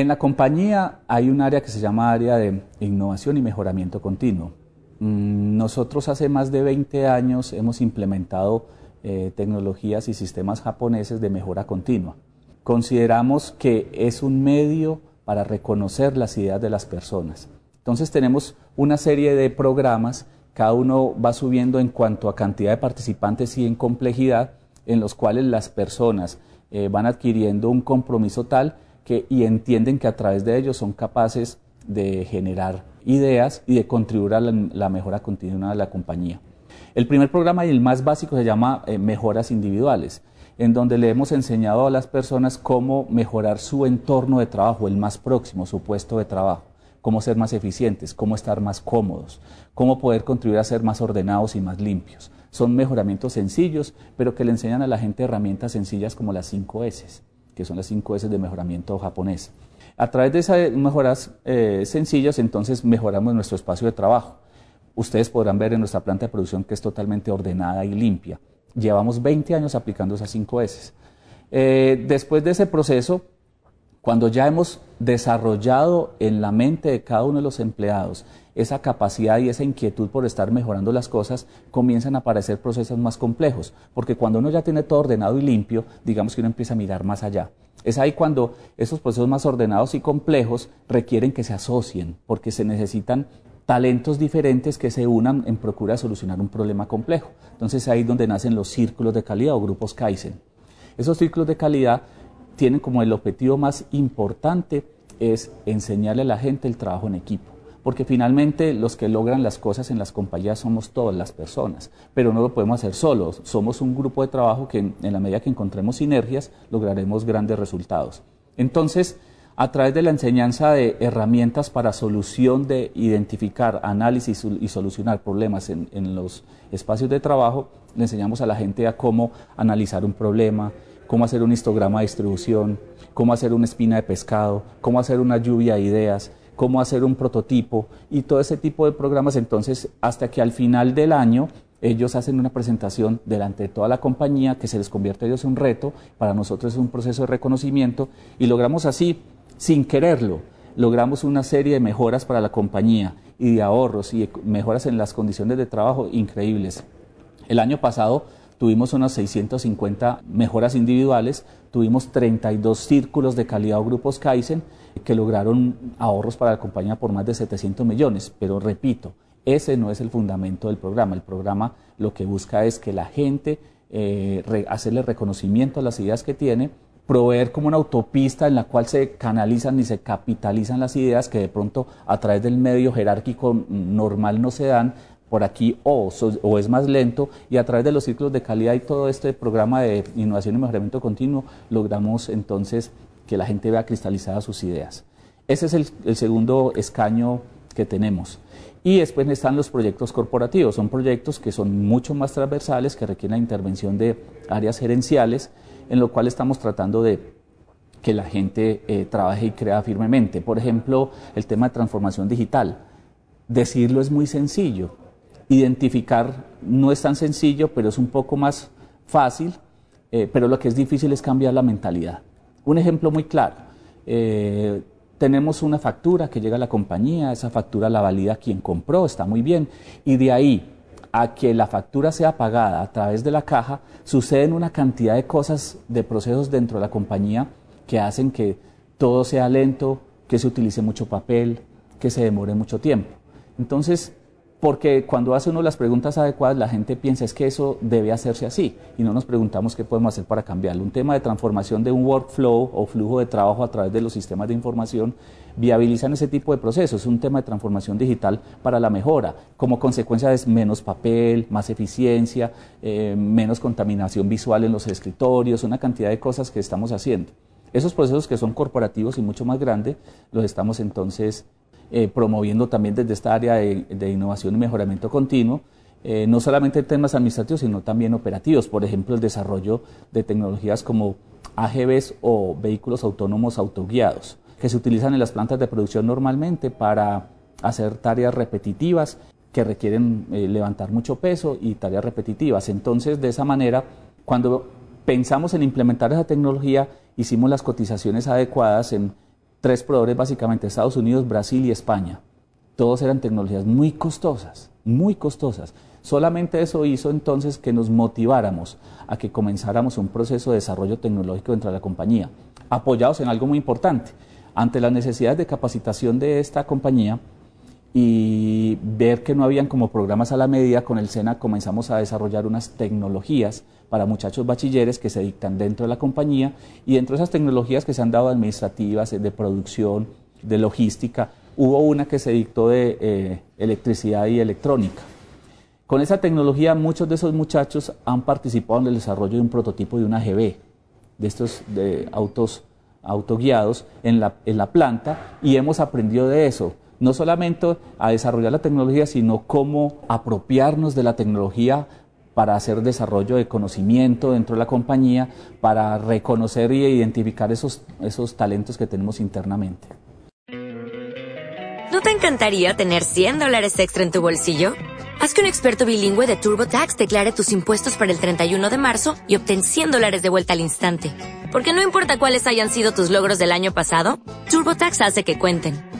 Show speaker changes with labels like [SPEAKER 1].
[SPEAKER 1] En la compañía hay un área que se llama área de innovación y mejoramiento continuo. Mm, Nosotros hace más de 20 años hemos implementado eh, tecnologías y sistemas japoneses de mejora continua. Consideramos que es un medio para reconocer las ideas de las personas. Entonces tenemos una serie de programas, cada uno va subiendo en cuanto a cantidad de participantes y en complejidad, en los cuales las personas eh, van adquiriendo un compromiso tal y entienden que a través de ellos son capaces de generar ideas y de contribuir a la, la mejora continua de la compañía. El primer programa y el más básico se llama eh, Mejoras Individuales, en donde le hemos enseñado a las personas cómo mejorar su entorno de trabajo, el más próximo, su puesto de trabajo, cómo ser más eficientes, cómo estar más cómodos, cómo poder contribuir a ser más ordenados y más limpios. Son mejoramientos sencillos, pero que le enseñan a la gente herramientas sencillas como las 5 S que son las 5 S de mejoramiento japonés. A través de esas mejoras eh, sencillas, entonces mejoramos nuestro espacio de trabajo. Ustedes podrán ver en nuestra planta de producción que es totalmente ordenada y limpia. Llevamos 20 años aplicando esas 5 S. Eh, después de ese proceso, cuando ya hemos desarrollado en la mente de cada uno de los empleados esa capacidad y esa inquietud por estar mejorando las cosas, comienzan a aparecer procesos más complejos, porque cuando uno ya tiene todo ordenado y limpio, digamos que uno empieza a mirar más allá. Es ahí cuando esos procesos más ordenados y complejos requieren que se asocien, porque se necesitan talentos diferentes que se unan en procura de solucionar un problema complejo. Entonces ahí donde nacen los círculos de calidad o grupos Kaizen. Esos círculos de calidad tienen como el objetivo más importante es enseñarle a la gente el trabajo en equipo porque finalmente los que logran las cosas en las compañías somos todas las personas, pero no lo podemos hacer solos, somos un grupo de trabajo que en, la medida que encontremos sinergias lograremos grandes resultados. Entonces, a través de la enseñanza de herramientas para solución de identificar, análisis y solucionar problemas en, en los espacios de trabajo, le enseñamos a la gente a cómo analizar un problema, cómo hacer un histograma de distribución, cómo hacer una espina de pescado, cómo hacer una lluvia de ideas, cómo hacer un prototipo y todo ese tipo de programas. Entonces, hasta que al final del año ellos hacen una presentación delante de toda la compañía que se les convierte a ellos en un reto, para nosotros es un proceso de reconocimiento y logramos así, sin quererlo, logramos una serie de mejoras para la compañía y de ahorros y mejoras en las condiciones de trabajo increíbles. El año pasado tuvimos unas 650 mejoras individuales, tuvimos 32 círculos de calidad o grupos Kaizen, que lograron ahorros para la compañía por más de 700 millones. Pero repito, ese no es el fundamento del programa. El programa lo que busca es que la gente, eh, re, hacerle reconocimiento a las ideas que tiene, proveer como una autopista en la cual se canalizan y se capitalizan las ideas que de pronto a través del medio jerárquico normal no se dan, por aquí o, o, es más lento y a través de los ciclos de calidad y todo este programa de innovación y mejoramiento continuo logramos entonces que la gente vea cristalizadas sus ideas. Ese es el, segundo escaño que tenemos. Y después están los proyectos corporativos, son proyectos que son mucho más transversales, que requieren la intervención de áreas gerenciales, en lo cual estamos tratando de que la gente eh, trabaje y crea firmemente. Por ejemplo, el tema de transformación digital. Decirlo es muy sencillo, identificar no es tan sencillo, pero es un poco más fácil, eh, pero lo que es difícil es cambiar la mentalidad. Un ejemplo muy claro, eh, tenemos una factura que llega a la compañía, esa factura la valida quien compró, está muy bien, y de ahí a que la factura sea pagada a través de la caja, suceden una cantidad de cosas, de procesos dentro de la compañía que hacen que todo sea lento, que se utilice mucho papel, que se demore mucho tiempo. Entonces, porque cuando hace uno las preguntas adecuadas, la gente piensa es que eso debe hacerse así y no nos preguntamos qué podemos hacer para cambiarlo. Un tema de transformación de un workflow o flujo de trabajo a través de los sistemas de información viabilizan ese tipo de procesos. Es un tema de transformación digital para la mejora. Como consecuencia es menos papel, más eficiencia, eh, menos contaminación visual en los escritorios, una cantidad de cosas que estamos haciendo. Esos procesos que son corporativos y mucho más grandes, los estamos entonces eh, promoviendo también desde esta área de, innovación y mejoramiento continuo, eh, no solamente en temas administrativos, sino también operativos. Por ejemplo, el desarrollo de tecnologías como AGVs o vehículos autónomos autoguiados, que se utilizan en las plantas de producción normalmente para hacer tareas repetitivas que requieren eh, levantar mucho peso y tareas repetitivas. Entonces, de esa manera, cuando pensamos en implementar esa tecnología, hicimos las cotizaciones adecuadas en tres proveedores básicamente, Estados Unidos, Brasil y España. Todos eran tecnologías muy costosas, muy costosas. Solamente eso hizo entonces que nos motiváramos a que comenzáramos un proceso de desarrollo tecnológico dentro de la compañía, apoyados en algo muy importante. Ante las necesidades de capacitación de esta compañía, y ver que no habían como programas a la medida, con el SENA comenzamos a desarrollar unas tecnologías para muchachos bachilleres que se dictan dentro de la compañía y dentro de esas tecnologías que se han dado administrativas, de producción, de logística, hubo una que se dictó de eh, electricidad y electrónica. Con esa tecnología muchos de esos muchachos han participado en el desarrollo de un prototipo de una GB, de estos autos autoguiados en la, en la planta y hemos aprendido de eso no solamente a desarrollar la tecnología, sino cómo apropiarnos de la tecnología para hacer desarrollo de conocimiento dentro de la compañía, para reconocer y identificar esos, esos talentos que tenemos internamente.
[SPEAKER 2] ¿No te encantaría tener 100 dólares extra en tu bolsillo? Haz que un experto bilingüe de TurboTax declare tus impuestos para el 31 de marzo y obtén 100 dólares de vuelta al instante. Porque no importa cuáles hayan sido tus logros del año pasado, TurboTax hace que cuenten